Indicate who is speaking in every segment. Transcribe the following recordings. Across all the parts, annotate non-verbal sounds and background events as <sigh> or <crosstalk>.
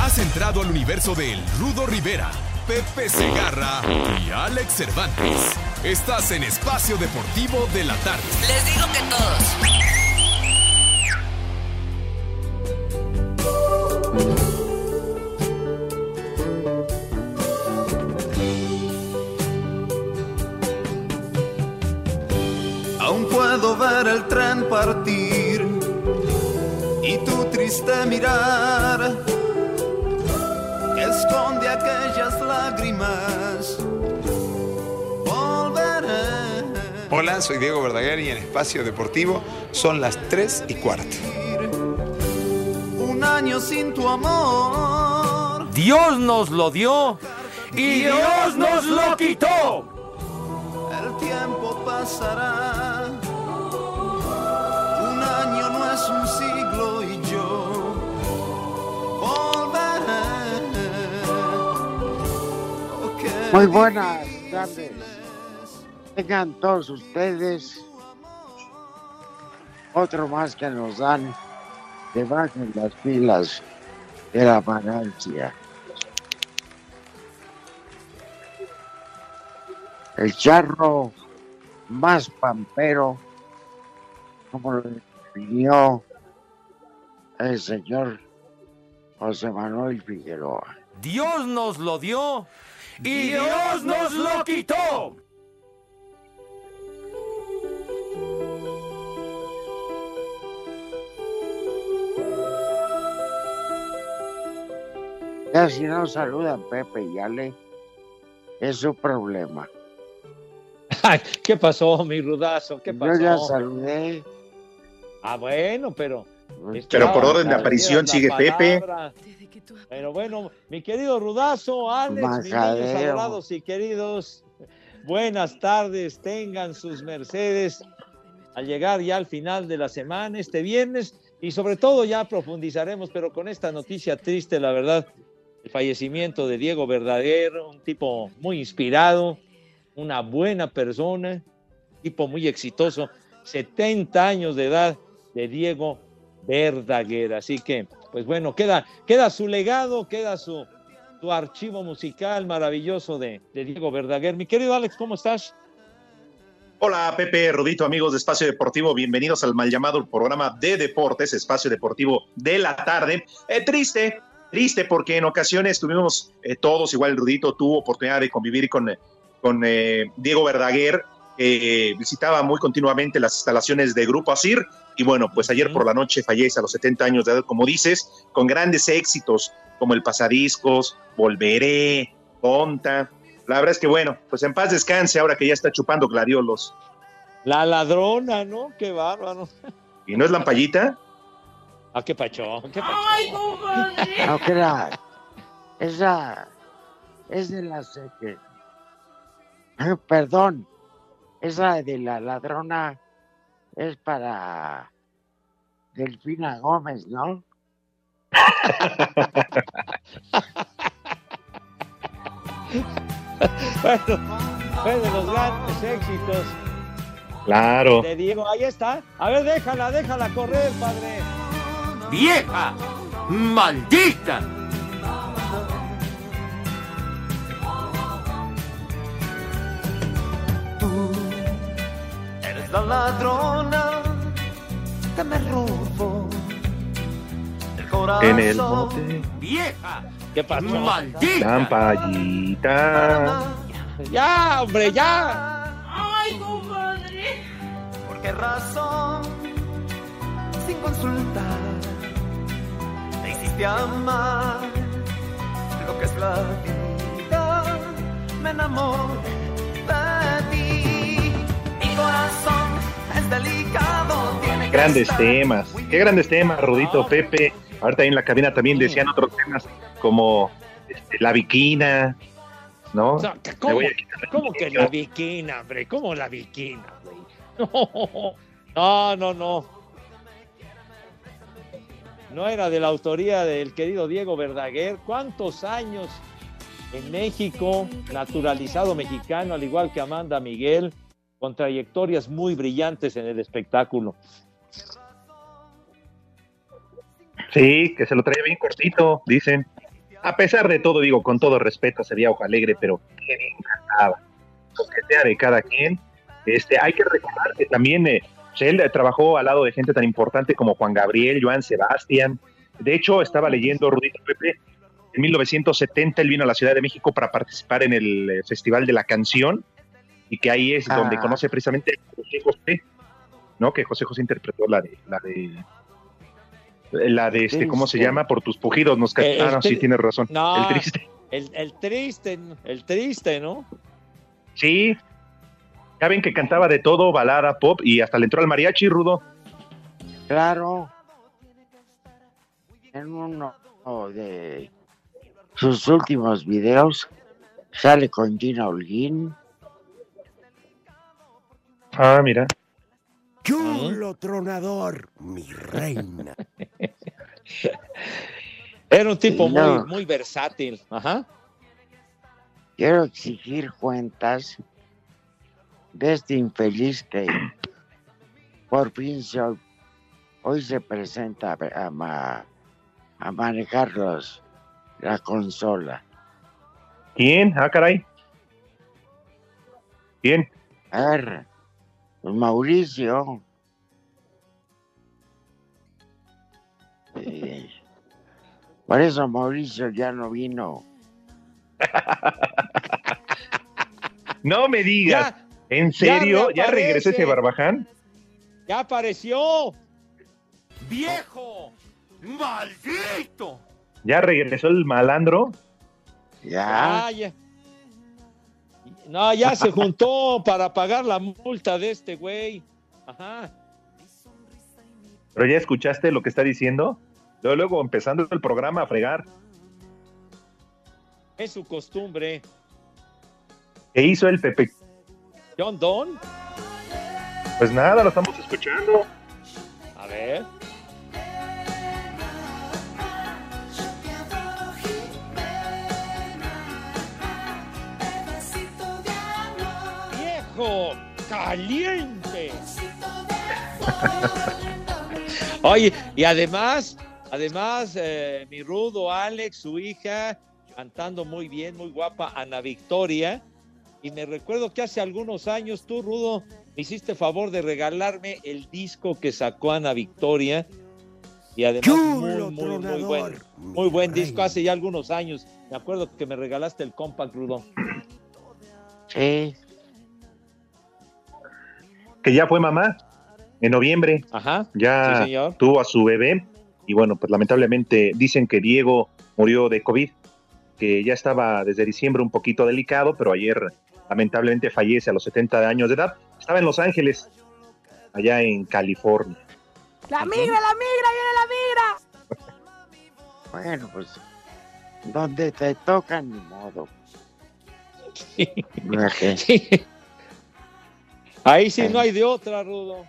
Speaker 1: Has entrado al universo de El Rudo Rivera, Pepe Segarra y Alex Cervantes. Estás en Espacio Deportivo de la Tarde.
Speaker 2: Les digo que todos.
Speaker 3: Aún puedo ver el tren partir y tu triste mirar esconde aquellas lágrimas. Volveré.
Speaker 4: Hola, soy Diego Verdaguer y en Espacio Deportivo son las 3 y cuarto.
Speaker 3: Un año sin tu amor.
Speaker 5: Dios nos lo dio y Dios nos lo quitó.
Speaker 3: El tiempo pasará. Un año no es un siglo
Speaker 6: Muy buenas tardes. Tengan todos ustedes otro más que nos dan que bajen las filas de la vagancia. El charro más pampero, como lo definió el señor José Manuel Figueroa.
Speaker 5: Dios nos lo dio y Dios nos lo quitó.
Speaker 6: Ya si no saludan Pepe y Ale, es su problema. <laughs>
Speaker 5: Ay, ¿Qué pasó, mi rudazo? ¿Qué pasó?
Speaker 6: Yo ya saludé.
Speaker 5: Ah, bueno, pero.
Speaker 7: Pero por orden de aparición sigue Pepe.
Speaker 5: Pero bueno, mi querido Rudazo, Alex, mis adorados y queridos, buenas tardes, tengan sus mercedes al llegar ya al final de la semana, este viernes, y sobre todo ya profundizaremos, pero con esta noticia triste, la verdad, el fallecimiento de Diego Verdaguer, un tipo muy inspirado, una buena persona, tipo muy exitoso, 70 años de edad de Diego Verdaguer. Así que, pues bueno, queda, queda su legado, queda su, su archivo musical maravilloso de, Diego Verdaguer. Mi querido Alex, ¿cómo estás?
Speaker 7: Hola Pepe, Rodito, amigos de Espacio Deportivo, bienvenidos al mal llamado programa de deportes, Espacio Deportivo de la tarde. Eh, triste, triste porque en ocasiones tuvimos eh, todos, igual Rudito tuvo oportunidad de convivir con, eh, con Diego Verdaguer, que visitaba muy continuamente las instalaciones de Grupo Asir y bueno, pues ayer por la noche fallece a los 70 años de edad, como dices, con grandes éxitos como el Pasadiscos, Volveré, Ponta. La verdad es que bueno, pues en paz descanse ahora que ya está chupando gladiolos.
Speaker 5: La ladrona, ¿no? Qué bárbaro.
Speaker 7: ¿Y no es lampallita?
Speaker 5: Ah, qué pachón, qué pachón.
Speaker 6: No creas. Esa es de la seque. Ay, Perdón. Esa de la ladrona es para Delfina Gómez, ¿no?
Speaker 5: bueno, fue de los grandes éxitos
Speaker 7: Claro.
Speaker 5: de Diego. Ahí está. A ver, déjala, déjala correr, padre. ¡Vieja! ¡Maldita!
Speaker 3: La ladrona que me robó el
Speaker 8: corazón.
Speaker 7: En el monte.
Speaker 8: Vieja.
Speaker 5: ¿Qué pasó?
Speaker 8: Maldita.
Speaker 7: Lampallita.
Speaker 5: Ya, hombre, ya.
Speaker 8: Ay, compadre. ¿Por qué razón? Sin consultar. Te hiciste amar. Lo que es la vida. Me enamoré
Speaker 7: Grandes temas. Qué grandes temas, Rudito, Pepe. Ahorita ahí en la cabina también decían otros temas como este, la viquina, ¿no?
Speaker 5: O sea,
Speaker 7: Me
Speaker 5: ¿Cómo,
Speaker 7: voy a quitar la
Speaker 5: cómo que la viquina, hombre? ¿Cómo la viquina, güey? <laughs> No, no, no. No era de la autoría del querido Diego Verdaguer. ¿Cuántos años en México, naturalizado mexicano, al igual que Amanda Miguel, con trayectorias muy brillantes en el espectáculo?
Speaker 7: Sí, que se lo traía bien cortito, dicen. A pesar de todo, digo, con todo respeto, sería Ojo Alegre, pero qué bien cantaba. Lo que sea de cada quien. Este, hay que recordar que también eh, él trabajó al lado de gente tan importante como Juan Gabriel, Joan Sebastián. De hecho, estaba leyendo Rudito Pepe. En 1970 él vino a la Ciudad de México para participar en el eh, Festival de la Canción y que ahí es donde
Speaker 6: Ah.
Speaker 7: conoce precisamente a José José, ¿no? Que José José interpretó la de la de la de este, ¿cómo se llama? Por tus pujidos nos
Speaker 5: Eh,
Speaker 7: Ah, no,
Speaker 5: el
Speaker 7: sí, tienes razón.
Speaker 5: No.
Speaker 7: El triste.
Speaker 5: El, el triste, el triste, ¿no?
Speaker 7: Sí. Ya ven que cantaba de todo, balada, pop, y hasta le entró al mariachi, Rudo.
Speaker 6: Claro. En uno de sus últimos videos sale con Gina Holguín.
Speaker 7: Ah, mira.
Speaker 9: Chulo tronador, mi reina. <laughs>
Speaker 5: Era un tipo
Speaker 6: No.
Speaker 5: muy, muy versátil. Ajá.
Speaker 6: Quiero exigir cuentas de este infeliz que por fin se- hoy se presenta a, a ma- a manejar los- la consola.
Speaker 7: ¿Quién? Ah, caray. ¿Quién?
Speaker 6: A ver, pues Mauricio. Eh, por eso Mauricio ya no vino. <laughs>
Speaker 7: No me digas.
Speaker 5: Ya,
Speaker 7: ¿En serio? ¿Ya, regresó ese barbaján?
Speaker 5: ya apareció.
Speaker 8: ¡Viejo! ¡Maldito!
Speaker 7: ¿Ya regresó el malandro?
Speaker 6: Ya.
Speaker 5: Ah, ya. No, ya se <laughs> juntó para pagar la multa de este güey. Ajá.
Speaker 7: ¿Pero ya escuchaste lo que está diciendo? Luego, luego empezando el programa a fregar.
Speaker 5: Es su costumbre.
Speaker 7: ¿Qué hizo el Pepe?
Speaker 5: John Don.
Speaker 7: Pues nada, lo estamos escuchando.
Speaker 5: A ver. Caliente. Oye, y además, además, eh, mi rudo Alex, su hija, cantando muy bien, muy guapa, Ana Victoria. Y me recuerdo que hace algunos años tú, Rudo, me hiciste favor de regalarme el disco que sacó Ana Victoria. Y además, muy,
Speaker 9: Chulo
Speaker 5: muy, muy buen, muy buen disco. Hace ya algunos años. Me acuerdo que me regalaste el compact, Rudo.
Speaker 6: Sí.
Speaker 7: Que ya fue mamá en noviembre.
Speaker 5: Ajá.
Speaker 7: Ya
Speaker 5: Sí, señor.
Speaker 7: tuvo a su bebé. Y bueno, pues lamentablemente dicen que Diego murió de COVID, que ya estaba desde diciembre un poquito delicado, pero ayer lamentablemente fallece a los 70 años de edad. Estaba en Los Ángeles, allá en California.
Speaker 2: La migra, la migra, viene la migra. <laughs>
Speaker 6: Bueno, pues donde te toca ni modo. No es que-
Speaker 5: Ahí sí no hay de otra, Rudo.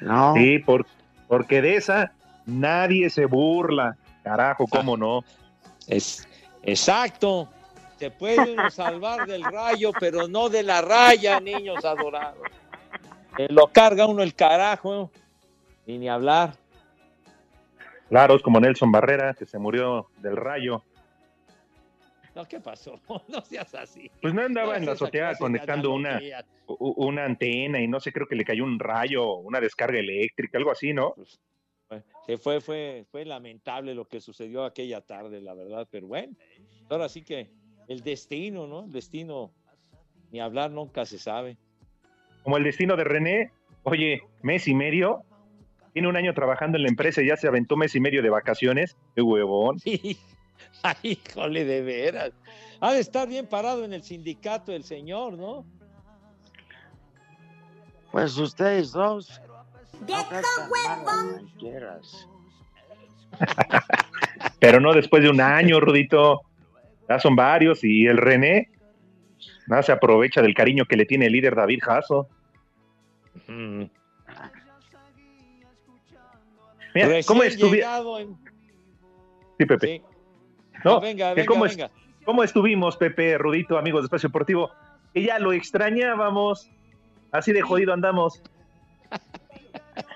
Speaker 6: No,
Speaker 7: Sí, por- porque de esa nadie se burla. Carajo, cómo no.
Speaker 5: Es exacto. Se puede uno <laughs> salvar del rayo, pero no de la raya, niños adorados. Eh, lo carga uno el carajo, y ni hablar.
Speaker 7: Claro, es como Nelson Barrera, que se murió del rayo. <laughs>
Speaker 5: No, ¿qué pasó? <laughs> No seas así.
Speaker 7: Pues no andaba
Speaker 5: No
Speaker 7: en la azotea conectando una, una antena y no sé, creo que le cayó un rayo, una descarga eléctrica, algo así, ¿no?
Speaker 5: Se fue, fue, fue lamentable lo que sucedió aquella tarde, la verdad, pero bueno, ahora sí que el destino, ¿no? El destino, ni hablar nunca se sabe.
Speaker 7: Como el destino de René, oye, mes y medio, tiene un año trabajando en la empresa y ya se aventó mes y medio de vacaciones, qué huevón. <laughs>
Speaker 5: Ay, <laughs> híjole, de veras. Ha de estar bien parado en el sindicato el señor, ¿no?
Speaker 6: Pues ustedes dos.
Speaker 2: ¡Viejo huevón! <laughs>
Speaker 7: Pero no después de un año, Rudito. Ya son varios y el René nada se aprovecha del cariño que le tiene el líder David Jasso.
Speaker 5: Mm.
Speaker 7: Mira, ¿cómo
Speaker 5: en-
Speaker 7: Sí, Pepe.
Speaker 5: Sí.
Speaker 7: No, <laughs>
Speaker 5: venga,
Speaker 7: que
Speaker 5: venga,
Speaker 7: cómo, es-
Speaker 5: venga.
Speaker 7: cómo estuvimos, Pepe, Rudito, amigos de Espacio Deportivo, que ya lo extrañábamos. Así de jodido andamos. <laughs>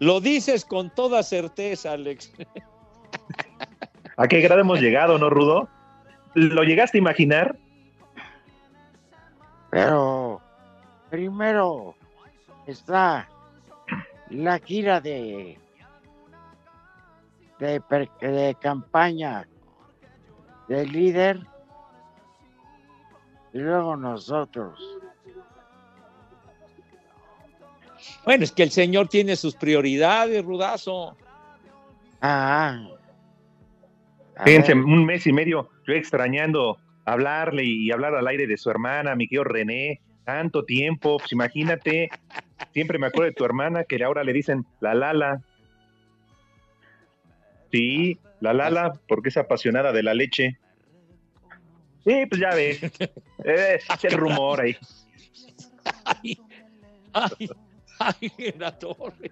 Speaker 5: Lo dices con toda certeza, Alex. <laughs>
Speaker 7: ¿A qué grado hemos llegado, no, Rudo? ¿Lo llegaste a imaginar?
Speaker 6: Pero primero está la gira de de, per- de campaña del líder y luego nosotros.
Speaker 5: Bueno, es que el señor tiene sus prioridades, Rudazo.
Speaker 6: Ah,
Speaker 7: Fíjense, un mes y medio yo extrañando hablarle y hablar al aire de su hermana, mi querido René, tanto tiempo, pues imagínate, siempre me acuerdo de tu hermana que ahora le dicen la Lala. Sí, la Lala, porque es apasionada de la leche. Sí, pues ya ves, <laughs> eh, es el rumor ahí.
Speaker 5: Ay, ay, ay, en la torre.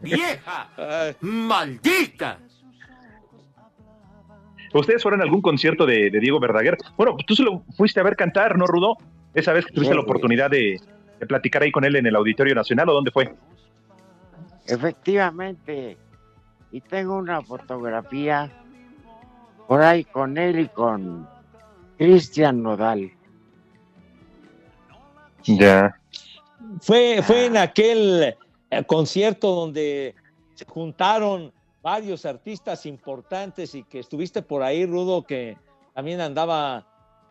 Speaker 8: ¡Vieja!
Speaker 5: Ay,
Speaker 8: ¡Maldita!
Speaker 7: ¿Ustedes fueron a algún concierto de, de Diego Verdaguer? Bueno, tú se lo fuiste a ver cantar, ¿no, Rudo? Esa vez que tuviste
Speaker 6: Sí.
Speaker 7: la oportunidad de, de platicar ahí con él en el Auditorio Nacional, ¿o dónde fue?
Speaker 6: efectivamente, y tengo una fotografía por ahí con él y con Cristian Nodal.
Speaker 7: Ya.
Speaker 5: Fue, fue en aquel eh, concierto donde se juntaron varios artistas importantes y que estuviste por ahí, Rudo, que también andaba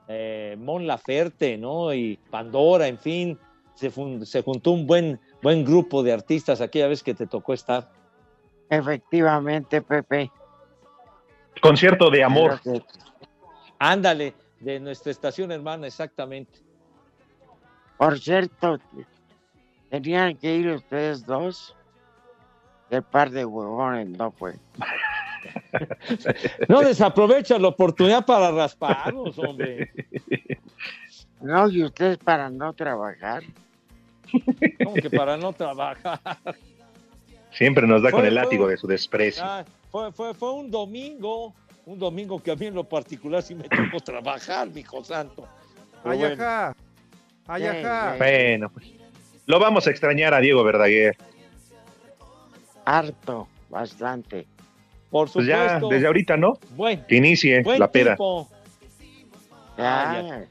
Speaker 5: eh, Mon Laferte, ¿no? Y Pandora, en fin, se, fun- se juntó un buen, buen grupo de artistas aquella vez que te tocó estar.
Speaker 6: Efectivamente, Pepe.
Speaker 7: Concierto de amor.
Speaker 6: Que-
Speaker 5: Ándale, de nuestra estación hermana, exactamente.
Speaker 6: Por cierto, tenían que ir ustedes dos. El par de huevones no fue. <laughs>
Speaker 5: No desaprovechas la oportunidad para rasparnos, hombre.
Speaker 6: No, y ustedes para no trabajar.
Speaker 5: Como que para no trabajar.
Speaker 7: Siempre nos da
Speaker 5: Fue-
Speaker 7: con el látigo de su desprecio.
Speaker 5: Ah, fue, fue, fue un domingo, un domingo que a mí en lo particular sí me tocó trabajar, mi hijo santo. Pero bueno,
Speaker 10: Ayaja. Ayaja.
Speaker 7: Bueno, pues lo vamos a extrañar a Diego Verdaguer.
Speaker 6: Harto, bastante.
Speaker 5: por
Speaker 7: Pues ya,
Speaker 5: supuesto.
Speaker 7: desde ahorita, ¿no?
Speaker 5: buen,
Speaker 7: Que inicie
Speaker 5: buen
Speaker 7: la
Speaker 5: tipo. Ah,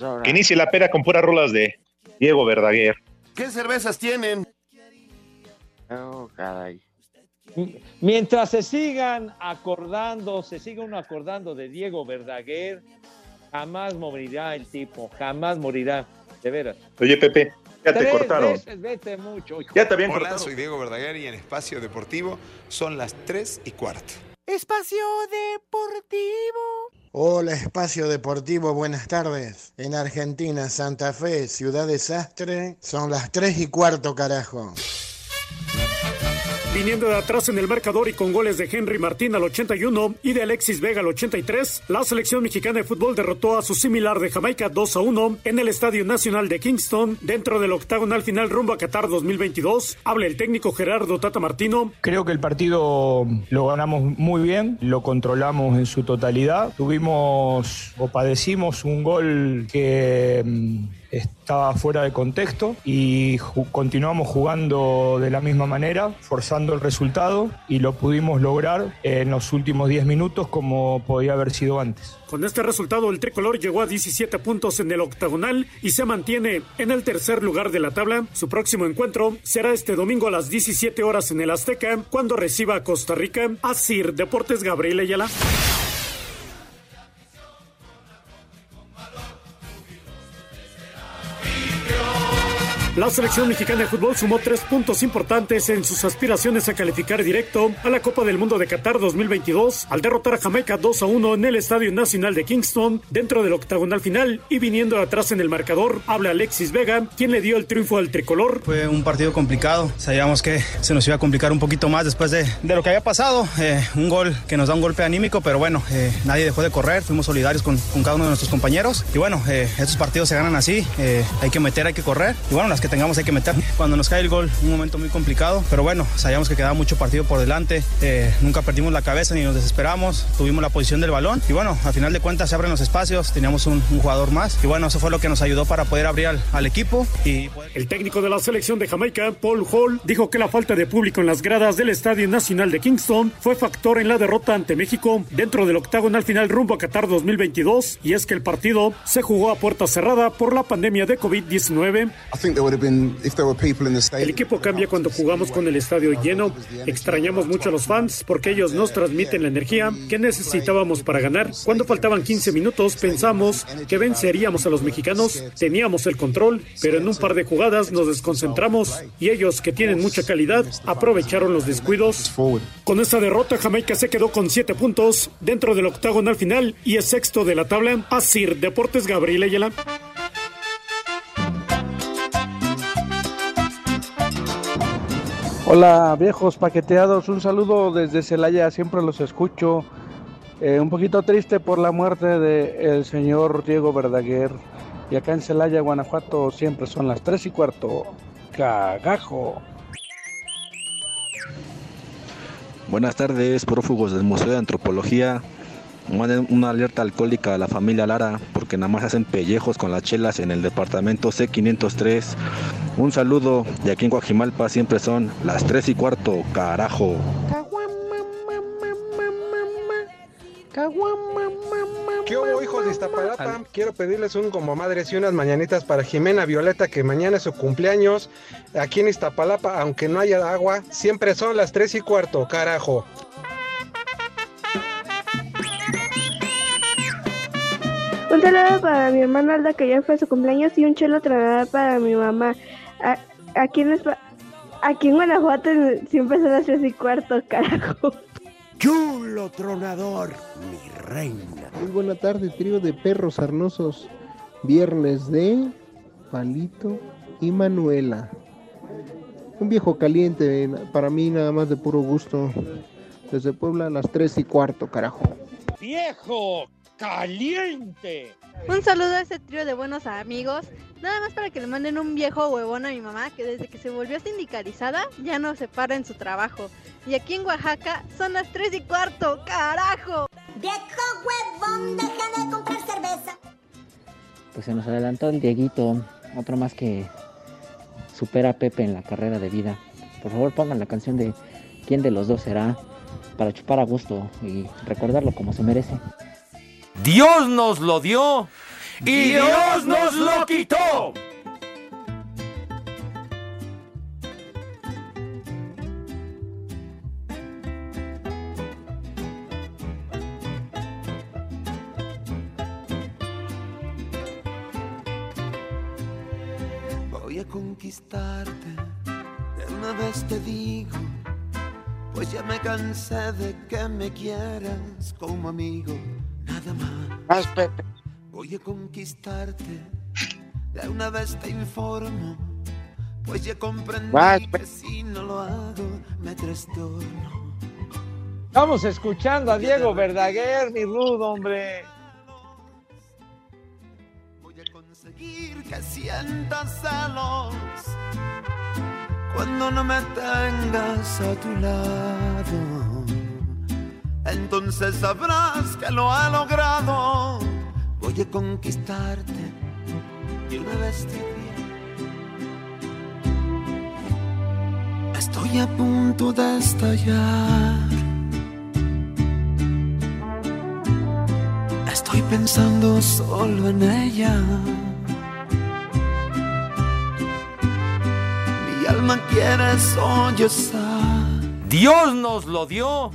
Speaker 6: hora.
Speaker 7: Que inicie la peda con puras rolas de Diego Verdaguer.
Speaker 8: ¿Qué cervezas tienen?
Speaker 6: Oh, caray.
Speaker 5: Mientras se sigan acordando, se siga uno acordando de Diego Verdaguer, jamás morirá el tipo, jamás morirá, de veras.
Speaker 7: Oye, Pepe, ya te cortaron.
Speaker 5: veces, vete mucho. hijo.
Speaker 7: Ya te habían
Speaker 4: Hola,
Speaker 7: cortado.
Speaker 4: soy Diego Verdaguer y en Espacio Deportivo son las 3 y cuarto.
Speaker 10: Espacio Deportivo.
Speaker 11: Hola, Espacio Deportivo, buenas tardes. En Argentina, Santa Fe, Ciudad Desastre, son las 3 y cuarto, carajo.
Speaker 12: Viniendo de atrás en el marcador y con goles de Henry Martín al 81 y de Alexis Vega al 83, la selección mexicana de fútbol derrotó a su similar de Jamaica 2 a 1 en el Estadio Nacional de Kingston dentro del octagonal final rumbo a Qatar 2022. Habla el técnico Gerardo Tata Martino.
Speaker 13: Creo que el partido lo ganamos muy bien, lo controlamos en su totalidad. Tuvimos o padecimos un gol que, mm, estaba fuera de contexto y continuamos jugando de la misma manera, forzando el resultado y lo pudimos lograr en los últimos 10 minutos como podía haber sido antes.
Speaker 12: Con este resultado, el tricolor llegó a 17 puntos en el octagonal y se mantiene en el tercer lugar de la tabla. Su próximo encuentro será este domingo a las 17 horas en el Azteca, cuando reciba a Costa Rica. Asir Deportes Gabriel Ayala. La selección mexicana de fútbol sumó tres puntos importantes en sus aspiraciones a calificar directo a la Copa del Mundo de Qatar 2022 al derrotar a Jamaica 2 a 1 en el Estadio Nacional de Kingston dentro del octagonal final y viniendo atrás en el marcador. Habla Alexis Vega quien le dio el triunfo al tricolor.
Speaker 14: Fue un partido complicado, sabíamos que se nos iba a complicar un poquito más después de, de lo que había pasado, Eh, un gol que nos da un golpe anímico, pero bueno, eh, nadie dejó de correr, fuimos solidarios con, con cada uno de nuestros compañeros. Y bueno, eh, estos partidos se ganan así, eh, hay que meter, hay que correr. Y bueno, las que tengamos hay que meter. Cuando nos cae el gol, un momento muy complicado, pero bueno, sabíamos que quedaba mucho partido por delante, eh, nunca perdimos la cabeza ni nos desesperamos, tuvimos la posición del balón y bueno, al final de cuentas se abren los espacios, teníamos un, un jugador más y bueno, eso fue lo que nos ayudó para poder abrir al, al equipo y
Speaker 12: El técnico de la selección de Jamaica, Paul Hall, dijo que la falta de público en las gradas del Estadio Nacional de Kingston fue factor en la derrota ante México dentro del octagonal final rumbo a Qatar 2022 y es que el partido se jugó a puerta cerrada por la pandemia de COVID-19. El equipo cambia cuando jugamos con el estadio lleno. Extrañamos mucho a los fans porque ellos nos transmiten la energía que necesitábamos para ganar. Cuando faltaban 15 minutos pensamos que venceríamos a los mexicanos. Teníamos el control, pero en un par de jugadas nos desconcentramos y ellos, que tienen mucha calidad, aprovecharon los descuidos. Con esta derrota, Jamaica se quedó con 7 puntos dentro del octagonal final y es sexto de la tabla. Asir Deportes Gabriel Ayala.
Speaker 15: Hola viejos paqueteados, un saludo desde Celaya, siempre los escucho. Eh, un poquito triste por la muerte del señor Diego Verdaguer. Y acá en Celaya, Guanajuato, siempre son las 3 y cuarto. Cagajo.
Speaker 16: Buenas tardes, prófugos del Museo de Antropología. Manden una alerta alcohólica a la familia Lara porque nada más hacen pellejos con las chelas en el departamento C503. Un saludo y aquí en Guajimalpa siempre son las 3 y cuarto, carajo.
Speaker 17: ¿Qué hubo, hijos de Iztapalapa? Quiero pedirles un como madres y unas mañanitas para Jimena Violeta, que mañana es su cumpleaños. Aquí en Iztapalapa, aunque no haya agua, siempre son las 3 y cuarto, carajo.
Speaker 18: Un saludo para mi hermana Alda, que ya fue su cumpleaños, y un chelo tronador para mi mamá. A- aquí, en, Espa- aquí en Guanajuato siempre son las tres y cuarto, carajo.
Speaker 9: Chulo tronador, mi reina.
Speaker 19: Muy buena tarde, trío de perros arnosos. Viernes de Palito y Manuela. Un viejo caliente, para mí nada más de puro gusto. Desde Puebla a las 3 y cuarto, carajo.
Speaker 5: ¡Viejo caliente!
Speaker 20: Un saludo a ese trío de buenos amigos. Nada más para que le manden un viejo huevón a mi mamá que desde que se volvió sindicalizada ya no se para en su trabajo. Y aquí en Oaxaca son las 3 y cuarto, carajo.
Speaker 21: Viejo huevón, deja de comprar cerveza.
Speaker 22: Pues se nos adelantó el Dieguito, otro más que supera a Pepe en la carrera de vida. Por favor pongan la canción de quién de los dos será para chupar a gusto y recordarlo como se merece.
Speaker 8: Dios nos lo dio y Dios nos lo quitó.
Speaker 3: Voy a conquistarte, de una vez te digo, pues ya me cansé de que me quieras como amigo, nada más. Voy a conquistarte, de una vez te informo, pues ya comprendí
Speaker 5: Vas,
Speaker 3: que si no lo hago me trastorno.
Speaker 5: Estamos escuchando a Diego Verdaguer, mi rudo, hombre.
Speaker 3: conseguir que sientas celos cuando no me tengas a tu lado. Entonces sabrás que lo he logrado. Voy a conquistarte de una vez te. Estoy a punto de estallar. Estoy pensando solo en ella. Mi alma quiere sollozar.
Speaker 8: Dios nos lo dio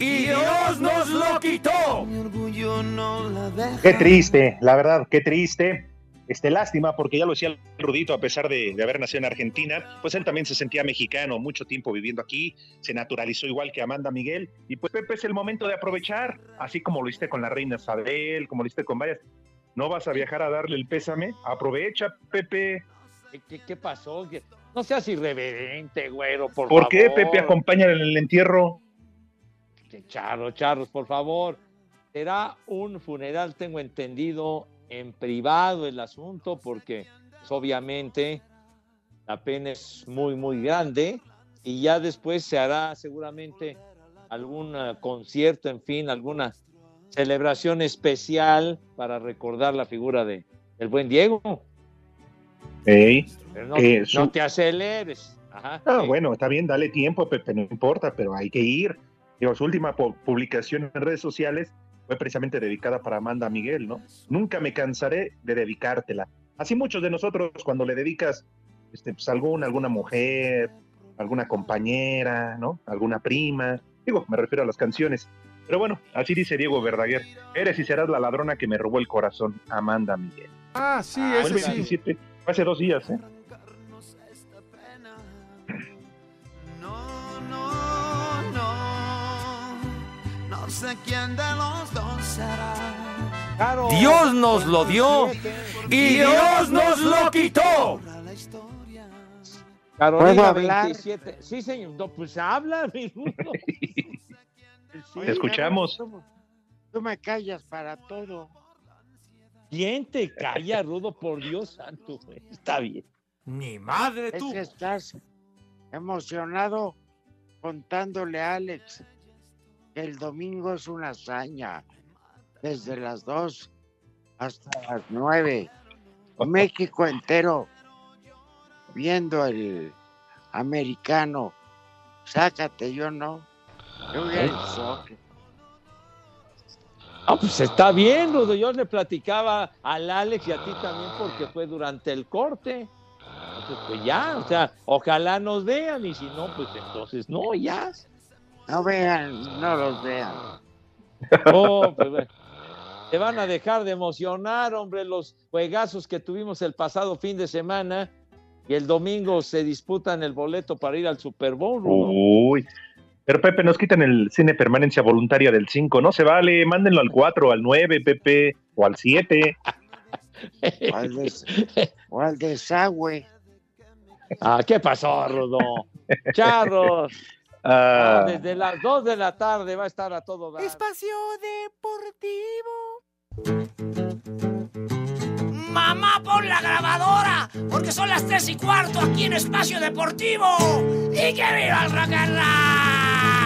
Speaker 8: y Dios nos lo quitó.
Speaker 3: Mi orgullo no la deja.
Speaker 7: Qué triste, la verdad, qué triste. Este, lástima, porque ya lo decía el Rudito, a pesar de, de, haber nacido en Argentina, pues él también se sentía mexicano, mucho tiempo viviendo aquí, se naturalizó igual que Amanda Miguel, y pues Pepe es el momento de aprovechar, así como lo hiciste con la reina Isabel, como lo hiciste con varias. ¿No vas a viajar a darle el pésame? Aprovecha, Pepe.
Speaker 5: ¿Qué, qué, qué pasó? No seas irreverente, güero, por,
Speaker 7: ¿Por
Speaker 5: favor.
Speaker 7: qué, Pepe, acompaña en el entierro?
Speaker 5: Charros, charros, por favor. Será un funeral, tengo entendido, en privado el asunto, porque pues, obviamente la pena es muy, muy grande y ya después se hará seguramente algún uh, concierto, en fin, alguna celebración especial para recordar la figura de el buen Diego.
Speaker 7: Hey,
Speaker 5: Pero no,
Speaker 7: eh,
Speaker 5: no
Speaker 7: su-
Speaker 5: te aceleres. Ajá,
Speaker 7: Ah,
Speaker 5: sí.
Speaker 7: bueno, está bien, dale tiempo, Pepe, no importa, pero hay que ir. Digo, su última pu- publicación en redes sociales fue precisamente dedicada para Amanda Miguel, ¿no? Nunca me cansaré de dedicártela. Así muchos de nosotros, cuando le dedicas este, pues, alguna, alguna mujer, alguna compañera, ¿no? Alguna prima. Digo, me refiero a las canciones. Pero bueno, así dice Diego Verdaguer. Eres y serás la ladrona que me robó el corazón, Amanda Miguel.
Speaker 10: Ah, sí,
Speaker 7: el
Speaker 10: eso sí.
Speaker 7: 27, fue hace dos días, ¿eh?
Speaker 3: Sé quién de los dos será.
Speaker 8: Dios nos lo dio y Dios nos lo quitó.
Speaker 5: Carolina
Speaker 6: ¿Puedo hablar?
Speaker 5: 27. Sí, señor. No, pues habla, <laughs> mi Rudo. Sí.
Speaker 7: Te escuchamos.
Speaker 6: Tú, tú me callas para todo.
Speaker 5: ¿Quién te calla, Rudo? Por Dios santo, güey. Está bien.
Speaker 8: Mi madre,
Speaker 6: Es
Speaker 8: tú.
Speaker 6: que estás emocionado contándole a Alex el domingo es una hazaña. Desde las 2 hasta las 9. México entero viendo el americano. Sácate, yo no. Yo soccer.
Speaker 5: Ah, pues está bien, Rudo. Yo le platicaba al Alex y a ti también porque fue durante el corte. Entonces, pues ya, o sea, ojalá nos vean y si no, pues entonces no, ya.
Speaker 6: No vean, no los vean. <laughs>
Speaker 5: Oh, pues, bueno. Te van a dejar de emocionar, hombre, los juegazos que tuvimos el pasado fin de semana y el domingo se disputan el boleto para ir al Super Bowl. Rudo.
Speaker 7: Uy. Pero Pepe, nos quitan el cine permanencia voluntaria del 5, no se vale, mándenlo al 4, al 9, Pepe, o al 7.
Speaker 6: O <laughs> al, des- o al desagüe.
Speaker 5: Ah, ¿qué pasó, Rudo? Charros. Ah, desde las 2 de la tarde va a estar a todo dar.
Speaker 10: Espacio Deportivo.
Speaker 8: Mamá, pon la grabadora, porque son las tres y cuarto aquí en Espacio Deportivo. ¡Y que viva el rock and roll!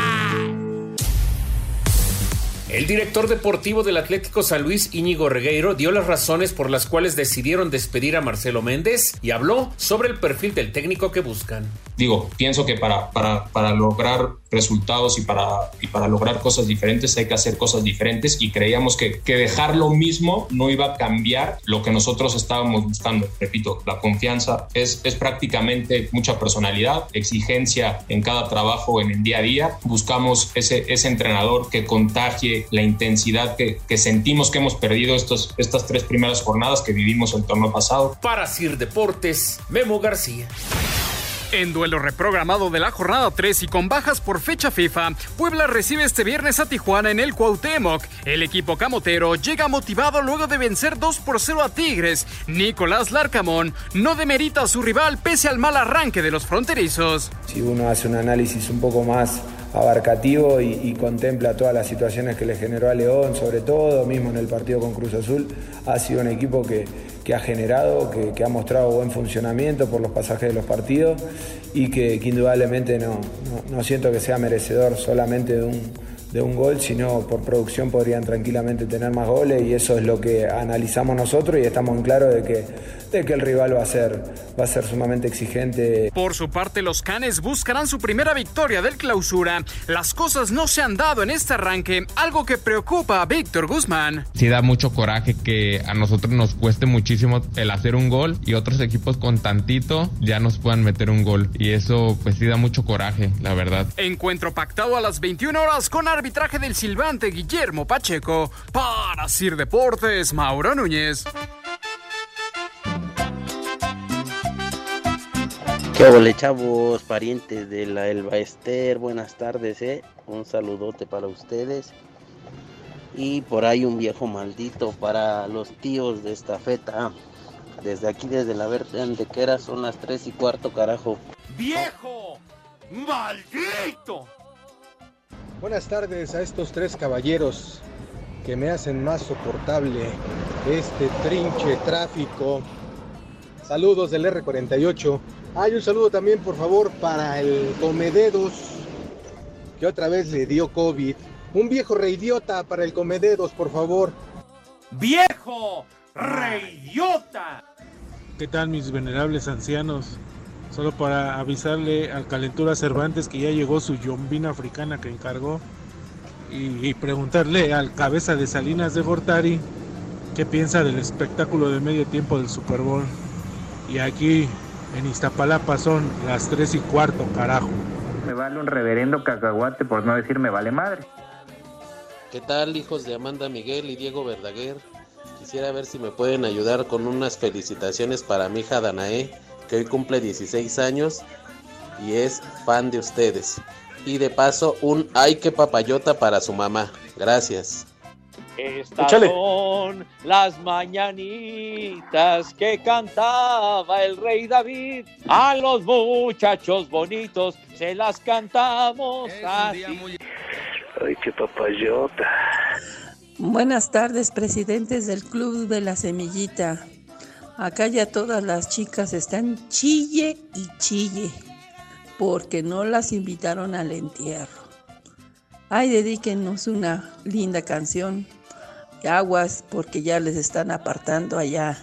Speaker 23: El director deportivo del Atlético San Luis, Íñigo Regueiro, dio las razones por las cuales decidieron despedir a Marcelo Méndez y habló sobre el perfil del técnico que buscan.
Speaker 24: digo, pienso que para, para, para lograr resultados y para, y para lograr cosas diferentes hay que hacer cosas diferentes y creíamos que, que dejar lo mismo no iba a cambiar lo que nosotros estábamos buscando. Repito, la confianza es, es prácticamente mucha personalidad, exigencia en cada trabajo, en el día a día. Buscamos ese, ese entrenador que contagie la intensidad que, que sentimos que hemos perdido estos, estas tres primeras jornadas que vivimos el torneo pasado.
Speaker 23: Para Sir Deportes, Memo García.
Speaker 25: En duelo reprogramado de la jornada 3 y con bajas por fecha FIFA, Puebla recibe este viernes a Tijuana en el Cuauhtémoc. El equipo camotero llega motivado luego de vencer 2 por 0 a Tigres. Nicolás Larcamón no demerita a su rival pese al mal arranque de los fronterizos.
Speaker 26: Si uno hace un análisis un poco más abarcativo y, contempla todas las situaciones que le generó a León, sobre todo mismo en el partido con Cruz Azul, ha sido un equipo que, que ha generado, que, ha mostrado buen funcionamiento por los pasajes de los partidos y que, indudablemente no, no siento que sea merecedor solamente de un, de un gol, sino por producción podrían tranquilamente tener más goles y eso es lo que analizamos nosotros y estamos en claro de que, de que el rival va a ser, va a ser sumamente exigente.
Speaker 25: Por su parte, los Canes buscarán su primera victoria del clausura. Las cosas no se han dado en este arranque, algo que preocupa a Víctor Guzmán.
Speaker 27: Sí da mucho coraje que a nosotros nos cueste muchísimo el hacer un gol y otros equipos con tantito ya nos puedan meter un gol y eso pues sí da mucho coraje, la verdad.
Speaker 25: Encuentro pactado a las 21 horas con arbitraje del silbante Guillermo Pacheco. Para Sir Deportes, Mauro Núñez.
Speaker 28: ¿Qué ole, chavos, parientes de la Elba Ester? Buenas tardes, ¿eh? Un saludote para ustedes. Y por ahí un viejo maldito para los tíos de esta feta. Desde aquí, desde la Verde Antequera, son las 3 y cuarto, carajo.
Speaker 8: ¡Viejo! ¡Maldito!
Speaker 17: Buenas tardes a estos tres caballeros que me hacen más soportable este trinche tráfico. Saludos del R48. Hay un saludo también, por favor, para el Comededos, que otra vez le dio COVID. Un viejo reidiota para el Comededos, por favor.
Speaker 8: ¡Viejo! ¡Reidiota!
Speaker 29: ¿Qué tal mis venerables ancianos? Solo para avisarle al Calentura Cervantes que ya llegó su yombina africana que encargó y, y preguntarle al cabeza de Salinas de Gortari qué piensa del espectáculo de medio tiempo del Super Bowl. Y aquí en Iztapalapa son las 3 y cuarto, carajo.
Speaker 30: Me vale un reverendo cacahuate por no decir me vale madre.
Speaker 28: ¿Qué tal, hijos de Amanda Miguel y Diego Verdaguer? Quisiera ver si me pueden ayudar con unas felicitaciones para mi hija Danae, que hoy cumple 16 años y es fan de ustedes. Y de paso, un ay que papayota para su mamá. Gracias.
Speaker 5: Estas
Speaker 28: Échale.
Speaker 5: son las mañanitas que cantaba el rey David. A los muchachos bonitos se las cantamos así.
Speaker 28: Ay, qué papayota.
Speaker 31: Buenas tardes, presidentes del Club de la Semillita. Acá ya todas las chicas están chille y chille porque no las invitaron al entierro. Ay, dedíquenos una linda canción. Aguas porque ya les están apartando allá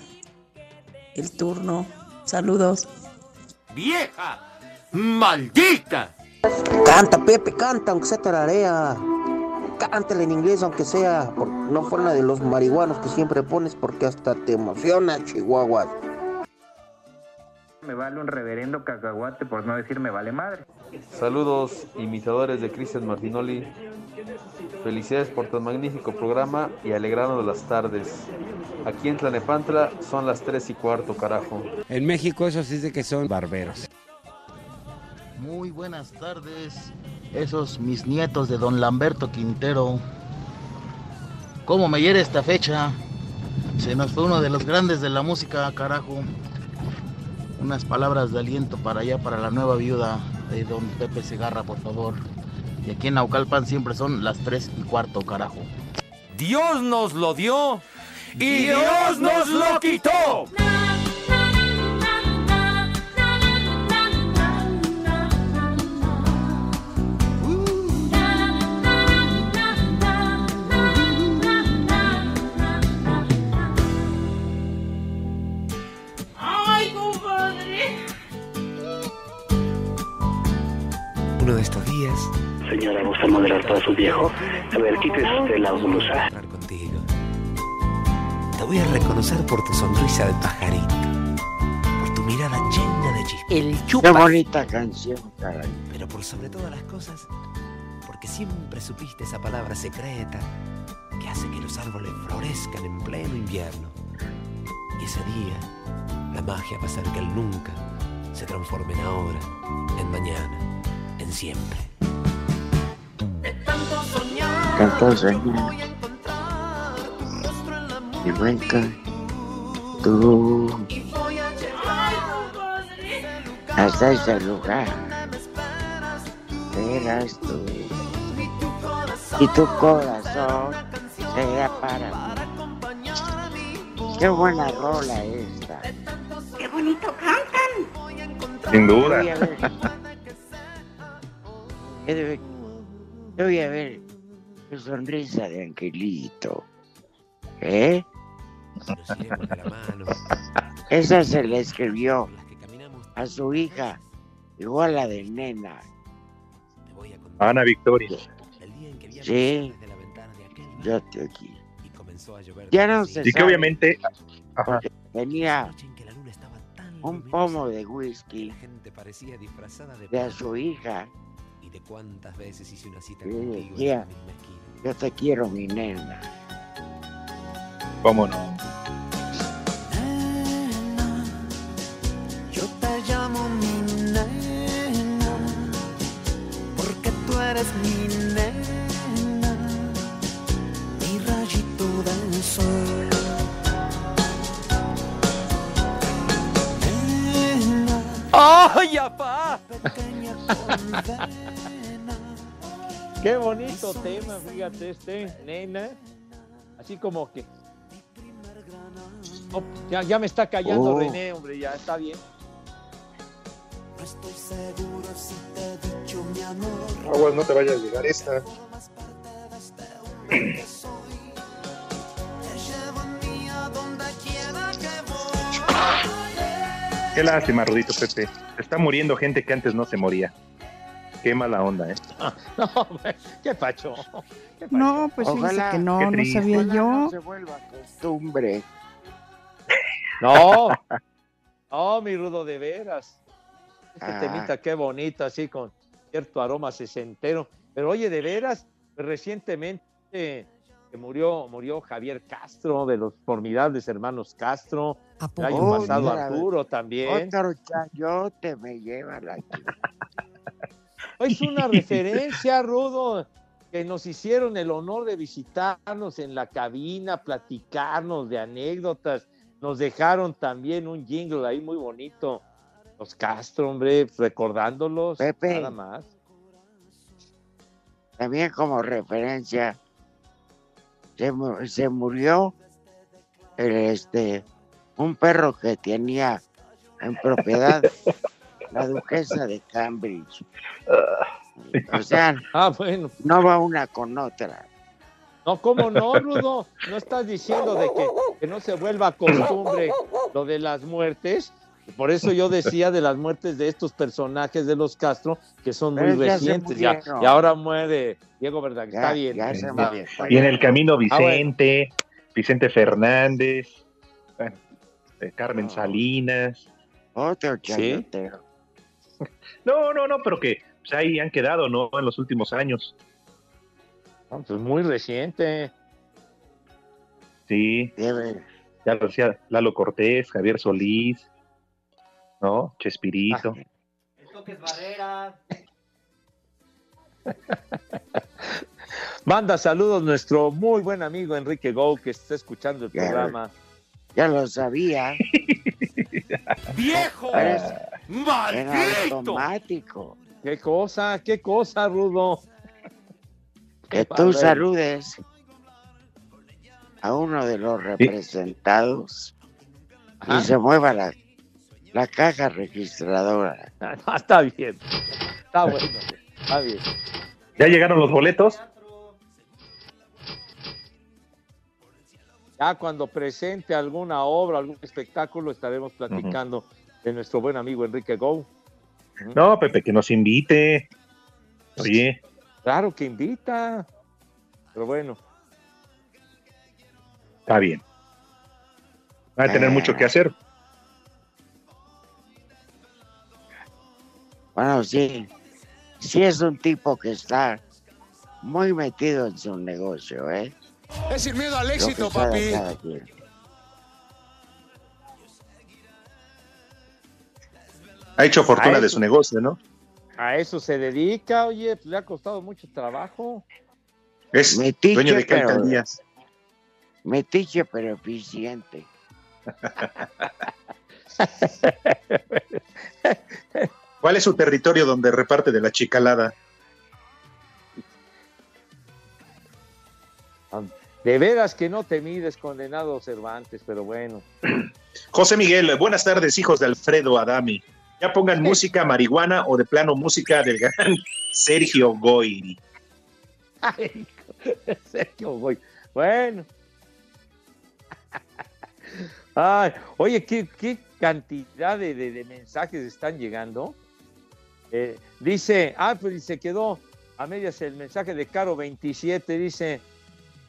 Speaker 31: el turno. Saludos.
Speaker 8: ¡Vieja! ¡Maldita!
Speaker 32: Canta, Pepe, canta, aunque sea tararea. Cántale en inglés, aunque sea. por- no fuera de los marihuanos que siempre pones, porque hasta te emociona, Chihuahua.
Speaker 30: Me vale un reverendo cacahuate por no decir me vale madre.
Speaker 33: Saludos, imitadores de Cristian Martinoli. Felicidades por tan magnífico programa y alegrando las tardes. Aquí en Tlanepantla son las 3 y cuarto, carajo.
Speaker 34: En México eso sí es de que son barberos.
Speaker 35: Muy buenas tardes, esos mis nietos de don Lamberto Quintero. ¿Cómo me hiere esta fecha? Se nos fue uno de los grandes de la música, carajo. Unas palabras de aliento para allá, para la nueva viuda de don Pepe Segarra, por favor. Y aquí en Naucalpan siempre son las 3 y cuarto, carajo.
Speaker 8: Dios nos lo dio y Dios nos lo quitó.
Speaker 36: Uno de estos días.
Speaker 37: Señora, ¿gusta moderar para su viejo? A ver, quítese la blusa.
Speaker 36: contigo. Te voy a reconocer por tu sonrisa de pajarito. Por tu mirada llena de chispas.
Speaker 6: El Qué bonita canción, caray.
Speaker 36: Pero por sobre todas las cosas, porque siempre supiste esa palabra secreta que hace que los árboles florezcan en pleno invierno. Y ese día, la magia va a hacer que el nunca se transforme en ahora, en mañana, en siempre.
Speaker 6: Cantó sueño. Y vuelta. Tú. Hasta ese lugar. Serás tú. Y tu corazón será para mí. Qué buena rola esta.
Speaker 10: ¡Qué bonito cantan!
Speaker 7: Sin duda.
Speaker 6: Yo voy a ver. A Tu sonrisa de angelito. ¿Eh?
Speaker 36: La mano.
Speaker 6: Esa se le escribió a su hija, igual la de nena.
Speaker 7: Ana Victoria.
Speaker 6: Sí. Yo te aquí. Ya no se
Speaker 7: Y que obviamente. Ajá.
Speaker 6: Tenía un pomo de whisky
Speaker 36: de
Speaker 6: a su hija.
Speaker 36: ¿Y de cuántas veces hice una cita contigo
Speaker 6: decía,
Speaker 36: en la misma esquina?
Speaker 6: yo te quiero, mi nena.
Speaker 7: ¿Cómo
Speaker 5: Qué bonito tema, fíjate este, nena. Así como que. Oh, ya, ya me está callando
Speaker 38: Oh.
Speaker 5: René, hombre, ya está bien.
Speaker 38: No estoy seguro si te he dicho mi amor.
Speaker 7: Aguas, no te vaya a llegar esta. Qué lástima, Rudito Pepe. Está muriendo gente que antes no se moría. Qué mala onda, ¿eh? <laughs>
Speaker 5: No, qué pacho. qué pacho.
Speaker 39: No, pues
Speaker 6: Ojalá.
Speaker 39: que no, no sabía
Speaker 6: Ojalá
Speaker 39: yo.
Speaker 6: no se vuelva costumbre. <laughs>
Speaker 5: No, no, mi rudo, de veras. Este
Speaker 6: Ah.
Speaker 5: temita, qué bonito, así con cierto aroma sesentero. Pero oye, de veras, recientemente murió, murió Javier Castro, de los formidables hermanos Castro. El año
Speaker 6: Oh,
Speaker 5: pasado
Speaker 6: mira,
Speaker 5: Arturo también.
Speaker 6: Otro chayote me lleva la <laughs>
Speaker 5: Es <laughs> una referencia, Rudo, que nos hicieron el honor de visitarnos en la cabina, platicarnos de anécdotas. Nos dejaron también un jingle ahí muy bonito. Los Castro, hombre, recordándolos.
Speaker 6: Pepe.
Speaker 5: Nada más.
Speaker 6: También como referencia, se, mu- se murió el, este, un perro que tenía en propiedad <laughs> la duquesa de Cambridge. O sea,
Speaker 5: Ah, bueno.
Speaker 6: no va una con otra.
Speaker 5: No, ¿cómo no, Rudo? No estás diciendo de que, que no se vuelva costumbre lo de las muertes. Por eso yo decía de las muertes de estos personajes de los Castro, que son muy
Speaker 6: Pero
Speaker 5: recientes. Ya, y ahora muere Diego Verdaguer. Está
Speaker 6: Ya-
Speaker 5: bien.
Speaker 6: ya se
Speaker 5: está
Speaker 6: murió.
Speaker 5: bien.
Speaker 7: Y en el camino
Speaker 5: Ah, bueno.
Speaker 7: Vicente, Vicente Fernández, eh, Carmen Salinas.
Speaker 6: Otro chayotero. <laughs>
Speaker 7: No, no, no, pero que pues, ahí han quedado, ¿no? En los últimos años.
Speaker 5: Pues muy reciente.
Speaker 7: Sí.
Speaker 6: Debe.
Speaker 7: Ya lo decía Lalo Cortés, Javier Solís, ¿no? Chespirito. <laughs>
Speaker 5: Manda saludos nuestro muy buen amigo Enrique Gou, que está escuchando el
Speaker 6: Ya.
Speaker 5: programa.
Speaker 6: Ya lo sabía. <laughs>
Speaker 5: ¡Viejo!
Speaker 6: Es- Era automático.
Speaker 5: ¿Qué cosa? ¿Qué cosa, Rudo?
Speaker 6: Que tú saludes a uno de los representados
Speaker 5: Ajá.
Speaker 6: y se mueva la, la caja registradora. <laughs>
Speaker 5: Ah, está bien. Está bueno. Está bien.
Speaker 7: ¿Ya llegaron los boletos?
Speaker 5: Ya cuando presente alguna obra, algún espectáculo, estaremos platicando de nuestro buen amigo Enrique Gou.
Speaker 7: No, Pepe, que nos invite. Oye,
Speaker 5: Claro que invita. Pero bueno,
Speaker 7: está bien. Va a tener
Speaker 6: Ah.
Speaker 7: mucho que hacer.
Speaker 6: Bueno, sí, sí es un tipo que está muy metido en su negocio, ¿eh?
Speaker 8: Es sin miedo al éxito, papi.
Speaker 7: Ha hecho fortuna
Speaker 5: A
Speaker 7: de su negocio, ¿no?
Speaker 5: a eso se dedica, oye, pues le ha costado mucho trabajo.
Speaker 7: Es
Speaker 6: Metiche,
Speaker 7: dueño de alcaldías.
Speaker 6: Metiche pero eficiente. <laughs>
Speaker 7: ¿Cuál es su territorio donde reparte de la chicalada?
Speaker 5: De veras que no te mides, condenado Cervantes, pero bueno. <clears throat>
Speaker 7: José Miguel, buenas tardes, hijos de Alfredo Adami. Ya pongan música marihuana o de plano música del gran <laughs> Sergio Goyri.
Speaker 5: Ay, <laughs> Sergio Goy. Bueno. <laughs> Ay, oye, ¿qué, qué cantidad de, de- de mensajes están llegando? Eh, dice, ah, pues se quedó a medias el mensaje de Caro 27, dice,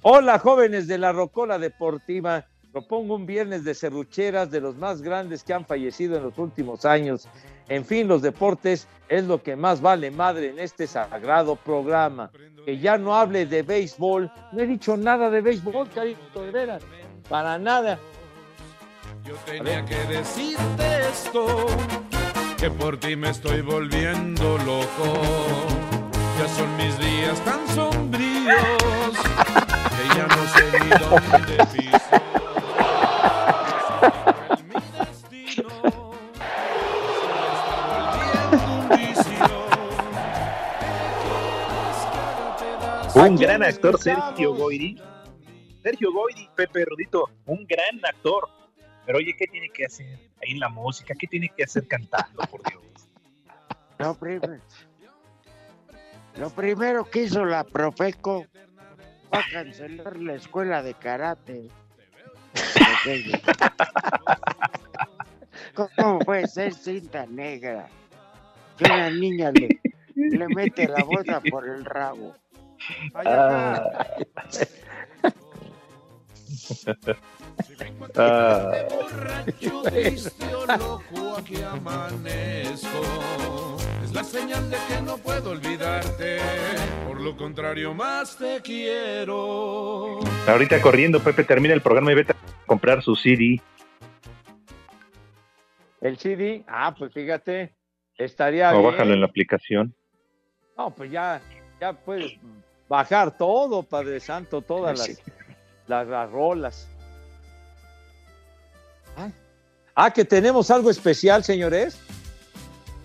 Speaker 5: hola jóvenes de la Rocola Deportiva, propongo un viernes de serrucheras de los más grandes que han fallecido en los últimos años. En fin, los deportes es lo que más vale madre en este sagrado programa. Que ya no hable de béisbol, no he dicho nada de béisbol, carito, de veras, para nada.
Speaker 40: Yo tenía que decirte esto, que por ti me estoy volviendo loco. Ya son mis días tan sombríos, <laughs> que ya no sé ni dónde piso.
Speaker 7: Un gran actor, Sergio Goyri. Sergio Goyri, Pepe Rudito, un gran actor. Pero oye, ¿qué tiene que hacer ahí en la música? ¿Qué tiene que hacer cantando, por Dios?
Speaker 6: Lo, prim- lo primero que hizo la Profeco fue a cancelar la escuela de karate. ¿Cómo puede ser cinta negra? Que una niña le, mete la bolsa por el rabo.
Speaker 7: Ah. Ah.
Speaker 40: Borracho, triste o loco, aquí amanezco. Es la señal de que no puedo olvidarte. Por lo contrario, más te quiero.
Speaker 7: Ahorita corriendo, Pepe, termina el programa y vete a comprar su CD.
Speaker 5: El CD, ah, pues fíjate, estaría
Speaker 7: O
Speaker 5: bien.
Speaker 7: bájalo en la aplicación.
Speaker 5: No, pues ya, ya puedes bajar todo, Padre Santo, todas <laughs>
Speaker 7: Sí.
Speaker 5: Las, las, las rolas. Ah. Ah, que tenemos algo especial, señores.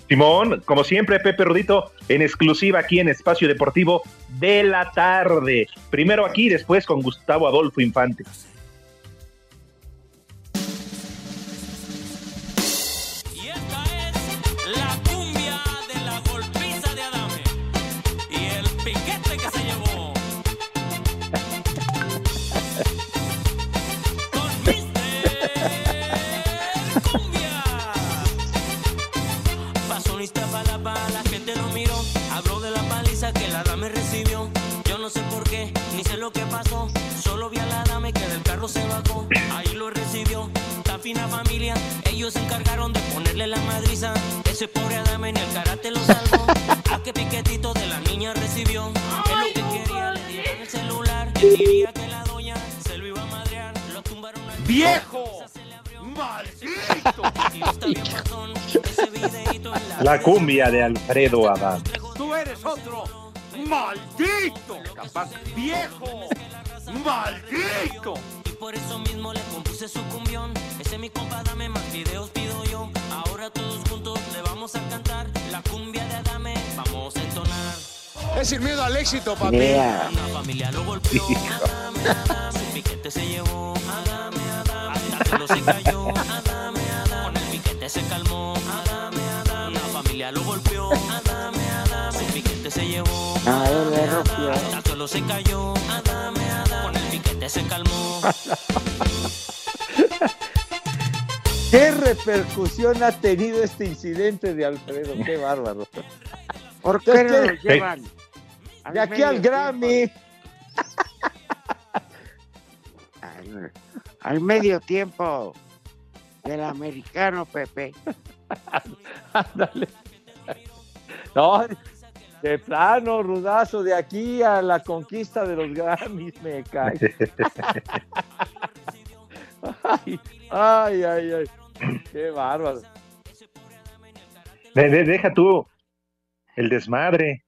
Speaker 7: Simón, como siempre, Pepe Rudito, en exclusiva aquí en Espacio Deportivo de la tarde. Primero aquí, después con Gustavo Adolfo Infante.
Speaker 8: Ni sé lo que pasó. Solo vi a la dame que del carro se bajó. Ahí lo recibió. La fina familia, ellos se encargaron de ponerle la madriza. Ese pobre Adame ni el karate lo salvó. A qué piquetito de la niña recibió. Que lo que quería le dieron el celular. Él diría que la doña se lo iba a madrear. Lo tumbaron al
Speaker 40: ¡Viejo!
Speaker 8: ¡Maldito! <laughs>
Speaker 7: La cumbia de Alfredo Adán.
Speaker 8: Tú eres otro maldito, capaz viejo, maldito. Y por eso mismo le compuse su cumbión. Ese es mi compa, dame más videos pido yo. Ahora todos juntos le vamos a cantar la cumbia de Adame. Vamos a entonar.
Speaker 40: Es sin miedo al éxito, papi.
Speaker 8: La familia lo golpeó. <laughs> Adame, Adame. Su piquete se llevó. Adame, Adame. Hasta que lo se cayó. Adame, Adame. Con el piquete se calmó. Adame, Adame. La familia lo golpeó. Llevó.
Speaker 6: A él le rompió.
Speaker 8: Hasta que lo se cayó. Adame, Adame. Con el piquete se calmó. <laughs>
Speaker 5: ¿Qué repercusión ha tenido este incidente de Alfredo? Qué bárbaro.
Speaker 6: ¿Por qué no lo llevan?
Speaker 5: De aquí al Grammy. <laughs>
Speaker 6: Al, al medio tiempo del americano, Pepe. <laughs>
Speaker 5: Ándale. No, de plano, rudazo, de aquí a la conquista de los Grammys me cae. <laughs> Ay, ay, ay, ay. Qué bárbaro.
Speaker 7: De- de- deja tú el desmadre,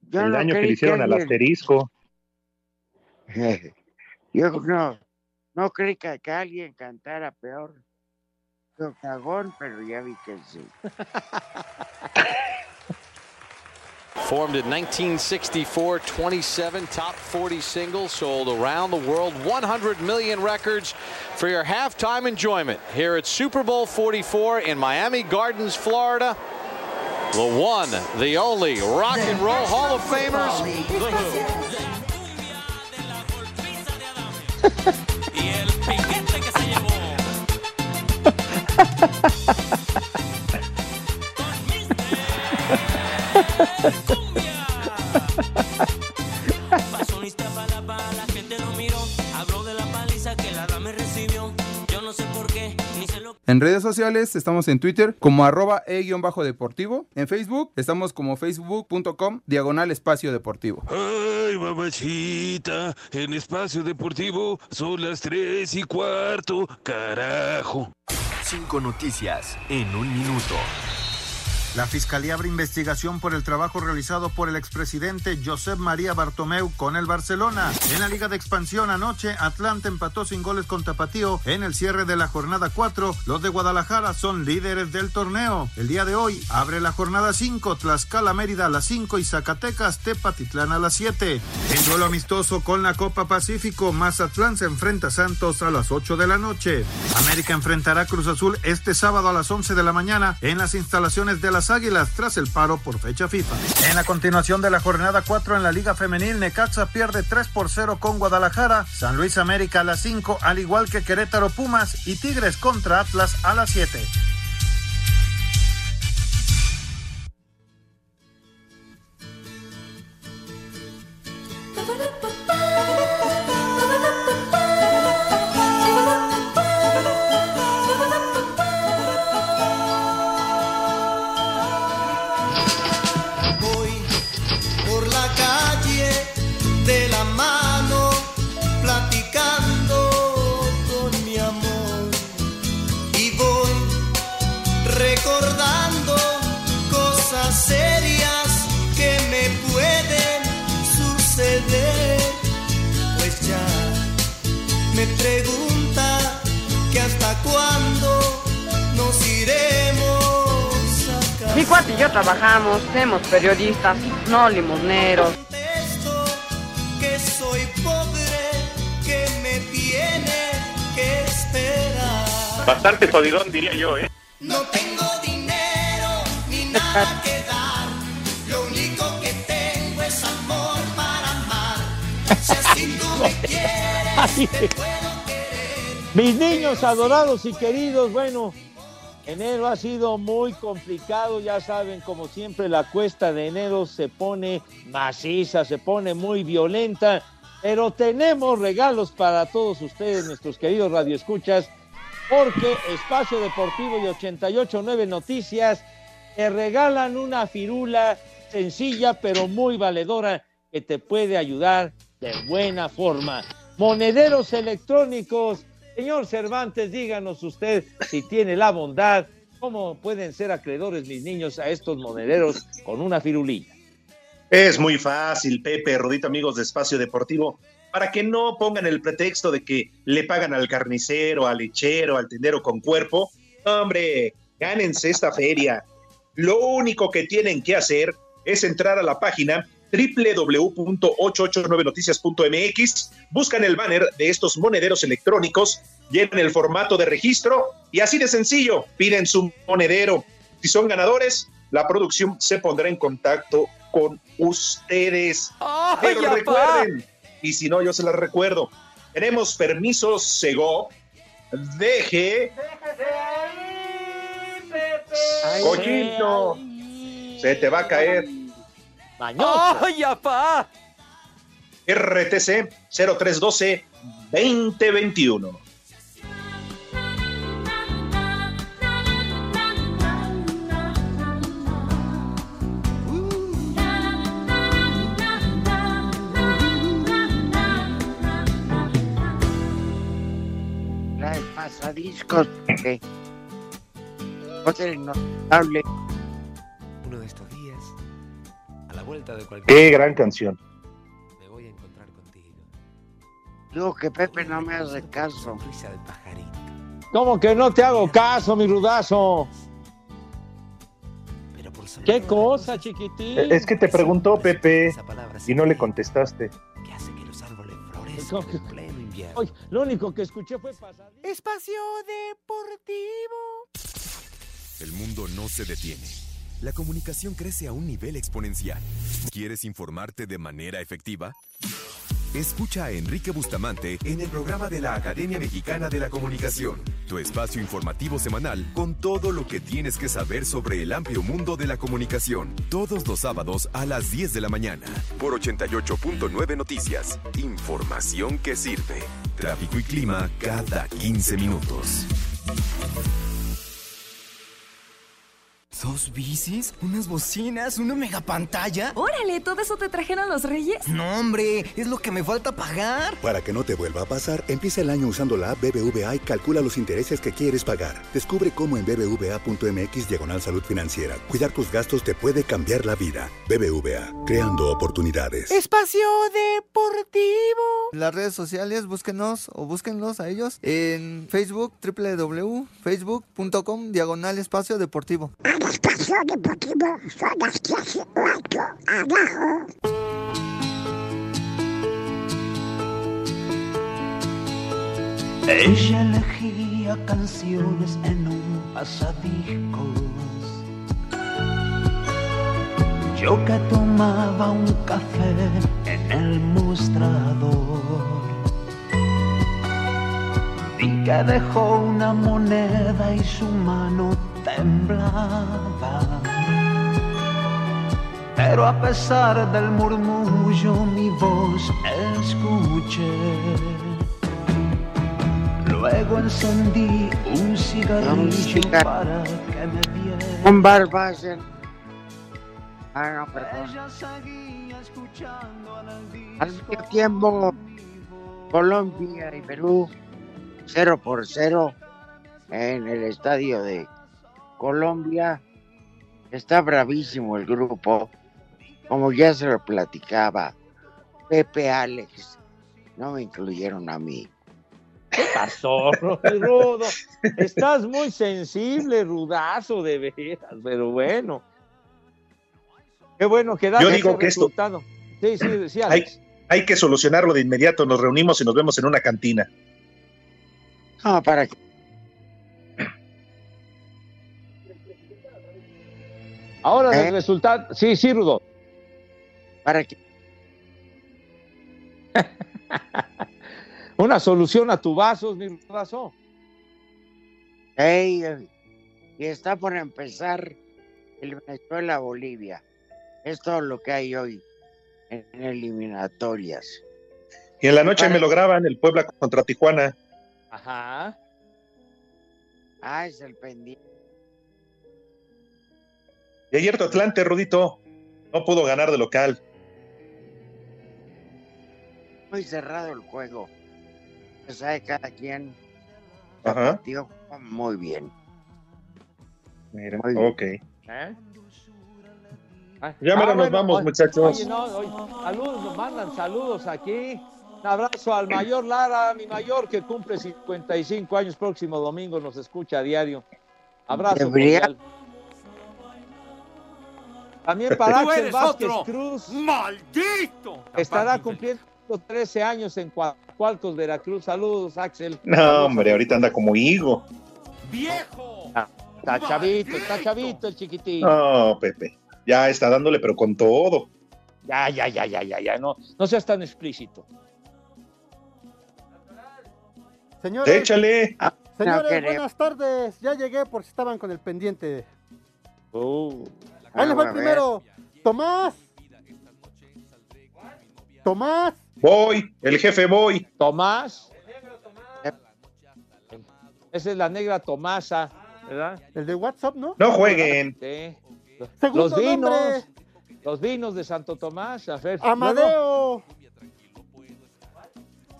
Speaker 6: Yo
Speaker 7: el
Speaker 6: no
Speaker 7: daño que le hicieron al
Speaker 6: alguien-
Speaker 7: asterisco. <laughs>
Speaker 6: Yo no, no creí que, que alguien cantara peor que Octagón, pero ya vi que sí. <laughs>
Speaker 39: Formed in 1964, 27 top 40 singles sold around the world, 100 million records for your halftime enjoyment here at Super Bowl 44 in Miami Gardens, Florida. The one, the only Rock and Roll Hall of Famers, The <laughs> Who. <laughs>
Speaker 8: En
Speaker 41: redes sociales estamos en Twitter como arroba e-deportivo. En Facebook estamos como facebook.com diagonal espacio deportivo.
Speaker 42: Ay, mamachita, en espacio deportivo son las tres y cuarto, carajo.
Speaker 43: Cinco noticias en un minuto.
Speaker 44: La Fiscalía abre investigación por el trabajo realizado por el expresidente Josep María Bartomeu con el Barcelona. En la Liga de Expansión anoche, Atlanta empató sin goles con Tapatío en el cierre de la jornada 4. Los de Guadalajara son líderes del torneo. El día de hoy abre la jornada 5, Tlaxcala Mérida a las 5 y Zacatecas Tepatitlán a las 7. En duelo amistoso con la Copa Pacífico, Mazatlán se enfrenta a Santos a las 8 de la noche. América enfrentará Cruz Azul este sábado a las 11 de la mañana en las instalaciones de las Águilas tras el paro por fecha FIFA. En la continuación de la jornada 4 en la Liga Femenil, Necaxa pierde 3 por 0 con Guadalajara, San Luis América a las 5, al igual que Querétaro Pumas y Tigres contra Atlas a las 7.
Speaker 38: Pregunta que hasta cuándo nos iremos a casar.
Speaker 45: Mi cuate y yo trabajamos, somos periodistas, no limosneros.
Speaker 38: que soy pobre, que me tiene que esperar.
Speaker 46: Bastante jodidón, diría yo, ¿eh?
Speaker 38: No tengo dinero ni nada <laughs> que dar, lo único que tengo es amor para amar. Si así tú me <laughs> quieres, te puedo
Speaker 5: Mis niños adorados y queridos, bueno, enero ha sido muy complicado, ya saben, como siempre la cuesta de enero se pone maciza, se pone muy violenta, pero tenemos regalos para todos ustedes, nuestros queridos radioescuchas, porque Espacio Deportivo y 889 Noticias te regalan una firula sencilla pero muy valedora que te puede ayudar de buena forma. Monederos electrónicos. Señor Cervantes, díganos usted si tiene la bondad, cómo pueden ser acreedores mis niños a estos monederos con una firulilla.
Speaker 7: Es muy fácil, Pepe, Rodito, amigos de Espacio Deportivo, para que no pongan el pretexto de que le pagan al carnicero, al lechero, al tendero con cuerpo. Hombre, gánense esta feria. Lo único que tienen que hacer es entrar a la página www.889noticias.mx, buscan el banner de estos monederos electrónicos, llenan el formato de registro y así de sencillo, piden su monedero. Si son ganadores, la producción se pondrá en contacto con ustedes. Pero
Speaker 38: ya, pa!
Speaker 7: recuerden, y si no, yo se las recuerdo, tenemos permisos Sego, deje, cochino, se te va a caer.
Speaker 5: ¡Ay, apá!
Speaker 7: RTC 0312 2021.
Speaker 6: Trae pasadiscos que va a
Speaker 36: de cualquier...
Speaker 7: Qué gran canción.
Speaker 36: Me voy a encontrar contigo.
Speaker 6: Digo que Pepe no me hace caso.
Speaker 36: De pajarito.
Speaker 5: ¿Cómo que no te hago caso, mi rudazo? ¿Qué cosa, chiquitín?
Speaker 7: Es que te preguntó Pepe y no le contestaste.
Speaker 36: Que hace que los árboles
Speaker 5: ¿Cómo
Speaker 36: florezcan en pleno invierno.
Speaker 5: Oye, lo único que escuché fue pasar.
Speaker 36: Espacio Deportivo.
Speaker 43: El mundo no se detiene.
Speaker 1: La comunicación crece a un nivel exponencial. ¿Quieres informarte de manera efectiva? Escucha a Enrique Bustamante en el programa de la Academia Mexicana de la Comunicación, tu espacio informativo semanal con todo lo que tienes que saber sobre el amplio mundo de la comunicación, todos los sábados a las 10 de la mañana, por 88.9 Noticias, información que sirve. Tráfico y clima cada 15 minutos.
Speaker 47: ¿Dos bicis? ¿Unas bocinas? ¿Una megapantalla?
Speaker 48: Órale, ¿todo eso te trajeron los reyes?
Speaker 47: No, hombre, es lo que me falta pagar.
Speaker 49: Para que no te vuelva a pasar, empieza el año usando la app BBVA y calcula los intereses que quieres pagar. Descubre cómo en bbva.mx diagonal salud financiera. Cuidar tus gastos te puede cambiar la vida. BBVA, creando oportunidades.
Speaker 47: Espacio Deportivo. Las redes sociales, búsquenos o búsquenlos a ellos en Facebook, www.facebook.com diagonal espacio deportivo.
Speaker 10: Son las 10 y 8 abajo.
Speaker 38: Ella elegía canciones en un pasadiscos. Yo que tomaba un café en el mostrador. Vi que dejó una moneda y su mano Pero a pesar del murmullo mi voz escuché. Luego encendí un cigarrillo para que me viera.
Speaker 6: Un barbazen. Ah, no, perdón. Mismo tiempo, Colombia y Perú, 0 por 0 en el estadio de Colombia. Está bravísimo el grupo, como ya se lo platicaba. Pepe Alex, no me incluyeron a mí.
Speaker 5: ¿Qué pasó, Rudo? Estás muy sensible, rudazo, de veras, pero bueno. Qué bueno que da
Speaker 7: Yo
Speaker 5: ese
Speaker 7: digo que esto-
Speaker 5: resultado. Sí, sí, sí,
Speaker 7: Hay,
Speaker 5: Alex.
Speaker 7: hay que solucionarlo de inmediato. Nos reunimos y nos vemos en una cantina.
Speaker 6: No, para que
Speaker 5: Ahora
Speaker 6: ¿Eh?
Speaker 5: el resultado. Sí, sí, Rudo.
Speaker 6: Para que
Speaker 5: Una solución a tu vasos, mi rudazo.
Speaker 6: Ey, eh, y está por empezar el Venezuela-Bolivia. Es todo lo que hay hoy en eliminatorias.
Speaker 7: Y en la noche me lo graban el Puebla contra Tijuana.
Speaker 5: Ajá.
Speaker 6: Ah, es el pendiente.
Speaker 7: Y ayer tu Atlante, Rudito, no pudo ganar de local.
Speaker 6: Muy cerrado el juego. O sea, cada quien
Speaker 7: Ajá.
Speaker 6: partió muy bien.
Speaker 7: Mira,
Speaker 6: Muy bien.
Speaker 7: ok.
Speaker 5: ¿Eh? Ah,
Speaker 7: Ya mero nos vamos,
Speaker 5: oye,
Speaker 7: muchachos.
Speaker 5: Oye, no, oye, saludos, nos mandan saludos aquí. Un abrazo al mayor Lara, mi mayor, que cumple 55 años próximo domingo, nos escucha a diario. Abrazo. También para Axel Vázquez
Speaker 38: otro.
Speaker 5: Cruz.
Speaker 38: ¡Maldito!
Speaker 5: Estará cumpliendo 13 años en Coatzacoalcos, Veracruz. Saludos, Axel.
Speaker 7: No, hombre, ahorita anda como higo.
Speaker 38: ¡Viejo!
Speaker 5: Ah, Está chavito, está chavito el chiquitín.
Speaker 7: No, Pepe. Ya está dándole, pero con todo.
Speaker 5: Ya, ya, ya, ya, ya, ya. No, no seas tan explícito.
Speaker 50: Señores,
Speaker 7: Échale.
Speaker 50: señores
Speaker 6: No
Speaker 50: buenas tardes. Ya llegué por si estaban con el pendiente.
Speaker 5: Uh,
Speaker 50: Ahí les va
Speaker 6: Ah,
Speaker 50: el primero. Tomás. Tomás.
Speaker 7: Voy, el jefe voy.
Speaker 5: Tomás. Esa es la negra Tomasa, ¿verdad?
Speaker 50: El de WhatsApp, ¿no?
Speaker 7: No jueguen.
Speaker 5: Sí.
Speaker 50: Segundo
Speaker 5: Los vinos.
Speaker 50: nombre.
Speaker 5: Los vinos de Santo Tomás. A ver.
Speaker 50: Amadeo.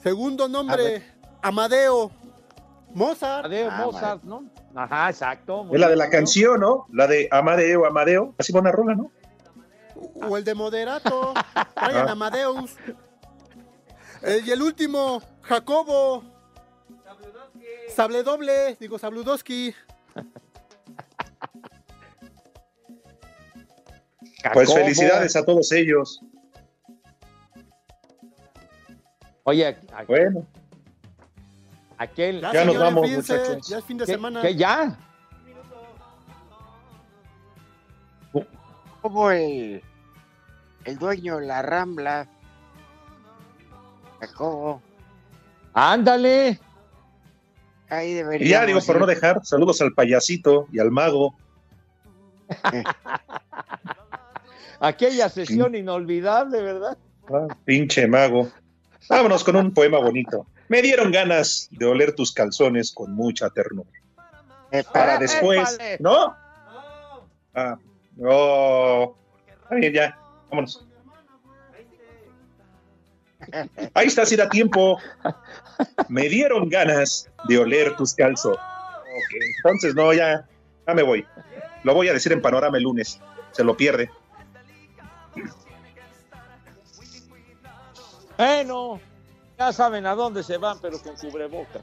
Speaker 50: Segundo nombre. Amadeo. Mozart.
Speaker 5: Amadeo
Speaker 6: Ah,
Speaker 5: Mozart, ¿no? Ajá, exacto.
Speaker 7: Es la de la
Speaker 5: ¿no?
Speaker 7: canción, ¿no? La de Amadeo, Amadeo. Así va una rola, ¿no?
Speaker 50: O el de Moderato. <laughs> Traigan
Speaker 7: Ah.
Speaker 50: Amadeus. Eh, y el último, Jacobo. Sable doble, digo Sabludowski.
Speaker 7: Pues felicidades a todos ellos.
Speaker 5: Oye, a-
Speaker 7: Bueno,
Speaker 5: aquel.
Speaker 7: Ya nos
Speaker 50: señores,
Speaker 7: vamos,
Speaker 50: fíjense,
Speaker 7: muchachos.
Speaker 50: Ya es fin de
Speaker 5: ¿Qué-
Speaker 50: semana.
Speaker 5: qué ya?
Speaker 6: Como el, el dueño de la Rambla, Jacobo.
Speaker 5: Ándale.
Speaker 6: Ahí
Speaker 7: Y
Speaker 6: debería.
Speaker 7: ya digo, por no dejar, saludos al payasito y al mago. <laughs>
Speaker 5: Aquella sesión inolvidable, ¿verdad?
Speaker 7: Ah, pinche mago. Vámonos con un poema bonito. Me dieron ganas de oler tus calzones con mucha ternura. Para después. ¿no? Ah, no. Está bien, ya. Vámonos. <laughs> Ahí está, si da tiempo. Me dieron ganas de oler tus calzones. Ok, entonces no, ya, ya me voy. Lo voy a decir en panorama el lunes. Se lo pierde.
Speaker 5: Bueno, ya saben a dónde se van, pero con cubrebocas.